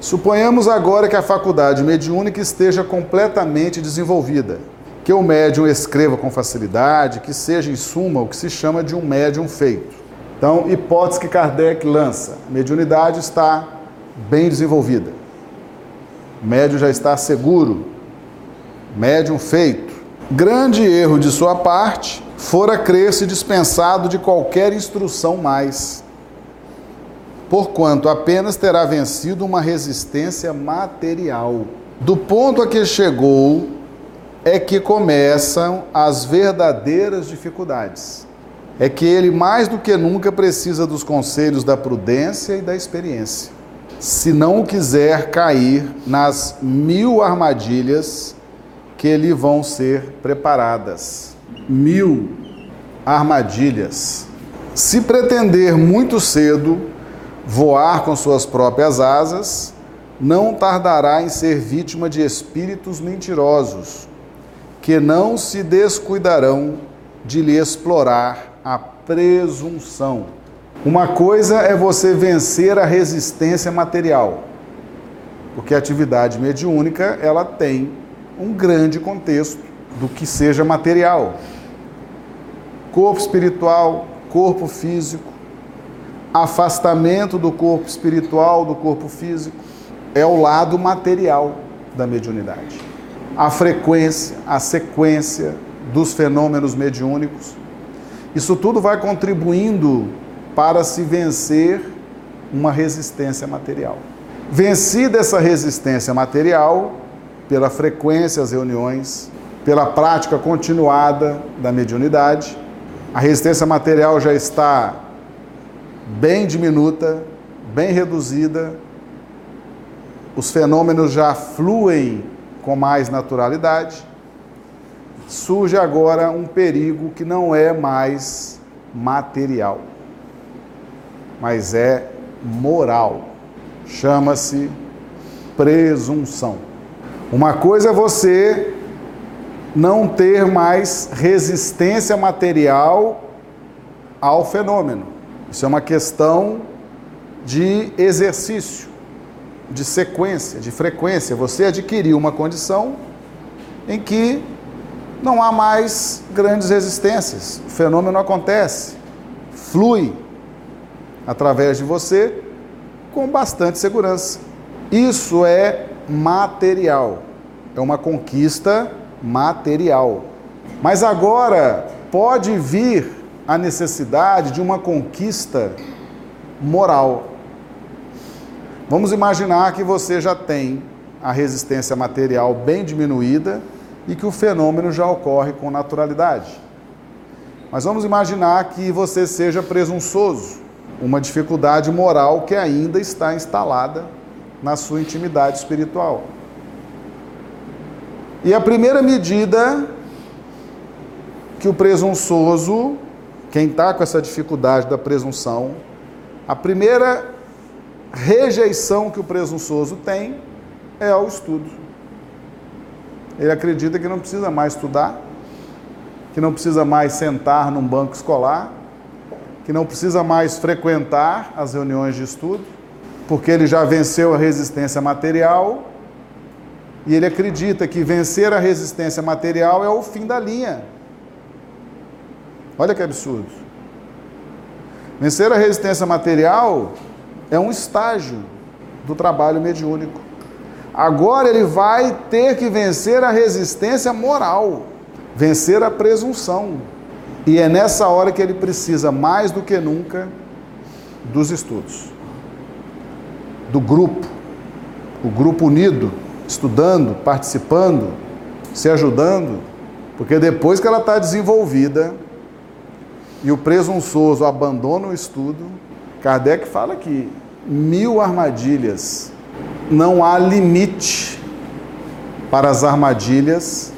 Suponhamos agora que a faculdade mediúnica esteja completamente desenvolvida, que o médium escreva com facilidade, que seja em suma o que se chama de um médium feito. Então, hipótese que Kardec lança: mediunidade está bem desenvolvida. O médium já está seguro, médium feito. Grande erro de sua parte fora crer-se dispensado de qualquer instrução mais, porquanto apenas terá vencido uma resistência material. Do ponto a que chegou é que começam as verdadeiras dificuldades. É que ele mais do que nunca precisa dos conselhos da prudência e da experiência. Se não quiser cair nas mil armadilhas que lhe vão ser preparadas. Mil armadilhas. Se pretender muito cedo voar com suas próprias asas, não tardará em ser vítima de espíritos mentirosos, que não se descuidarão de lhe explorar a presunção. Uma coisa é você vencer a resistência material, porque a atividade mediúnica ela tem um grande contexto do que seja material. Corpo espiritual, corpo físico, afastamento do corpo espiritual, do corpo físico, é o lado material da mediunidade. A frequência, a sequência dos fenômenos mediúnicos, isso tudo vai contribuindo para se vencer uma resistência material. Vencida essa resistência material, pela frequência às reuniões, pela prática continuada da mediunidade, a resistência material já está bem diminuta, bem reduzida, os fenômenos já fluem com mais naturalidade, surge agora um perigo que não é mais material, mas é moral. Chama-se presunção. Uma coisa é você não ter mais resistência material ao fenômeno. Isso é uma questão de exercício, de sequência, de frequência. Você adquiriu uma condição em que não há mais grandes resistências. O fenômeno acontece, flui através de você com bastante segurança. Isso é material, é uma conquista material. Mas agora pode vir a necessidade de uma conquista moral. Vamos imaginar que você já tem a resistência material bem diminuída e que o fenômeno já ocorre com naturalidade. Mas vamos imaginar que você seja presunçoso, uma dificuldade moral que ainda está instalada na sua intimidade espiritual. E a primeira medida que o presunçoso quem está com essa dificuldade da presunção, a primeira rejeição que o presunçoso tem é ao estudo. Ele acredita que não precisa mais estudar, que não precisa mais sentar num banco escolar, que não precisa mais frequentar as reuniões de estudo, porque ele já venceu a resistência material e ele acredita que vencer a resistência material é o fim da linha Olha que absurdo. Vencer a resistência material é um estágio do trabalho mediúnico. Agora ele vai ter que vencer a resistência moral, vencer a presunção. E é nessa hora que ele precisa, mais do que nunca, dos estudos, do grupo, o grupo unido, estudando, participando, se ajudando, porque depois que ela está desenvolvida, e o presunçoso abandona o estudo, Kardec fala que mil armadilhas, não há limite para as armadilhas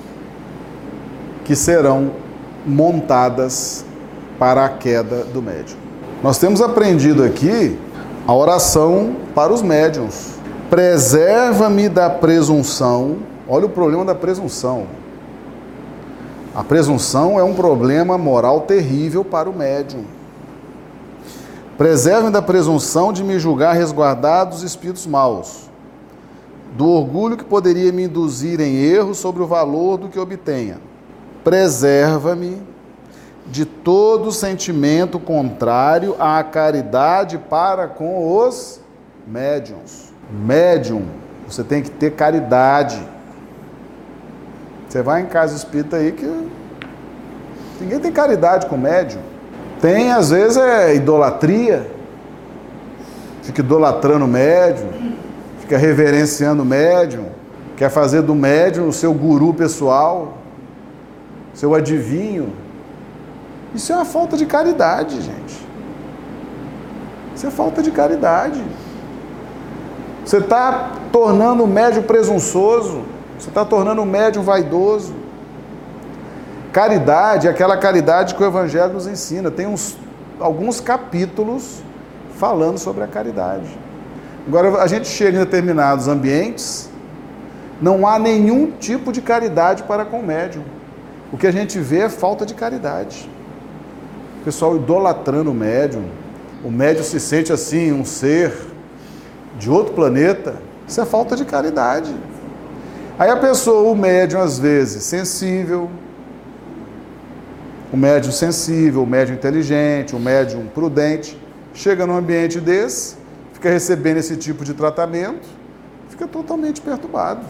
que serão montadas para a queda do médium. Nós temos aprendido aqui a oração para os médiums. Preserva-me da presunção. Olha o problema da presunção. A presunção é um problema moral terrível para o médium. Preserve da presunção de me julgar resguardado dos espíritos maus. do orgulho que poderia me induzir em erro sobre o valor do que obtenha. Preserva-me de todo sentimento contrário à caridade para com os médiums. Médium, você tem que ter caridade. Você vai em casa espírita aí que ninguém tem caridade com médium. Tem, às vezes, é idolatria. Fica idolatrando o médium, fica reverenciando o médium, quer fazer do médium o seu guru pessoal, seu adivinho. Isso é uma falta de caridade, gente. Isso é falta de caridade. Você está tornando o médium presunçoso, você está tornando o médium vaidoso. Caridade é aquela caridade que o Evangelho nos ensina. Tem uns, alguns capítulos falando sobre a caridade. Agora, a gente chega em determinados ambientes, não há nenhum tipo de caridade para com o médium. O que a gente vê é falta de caridade. O pessoal idolatrando o médium. O médium se sente assim, um ser de outro planeta. Isso é falta de caridade. Aí a pessoa, o médium, às vezes, sensível, o médium sensível, o médium inteligente, o médium prudente, chega num ambiente desse, fica recebendo esse tipo de tratamento, fica totalmente perturbado.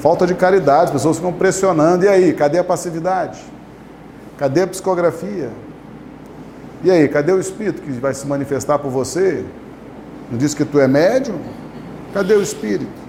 Falta de caridade, as pessoas ficam pressionando. E aí, cadê a passividade? Cadê a psicografia? E aí, cadê o espírito que vai se manifestar por você? Não diz que tu é médium? Cadê o espírito?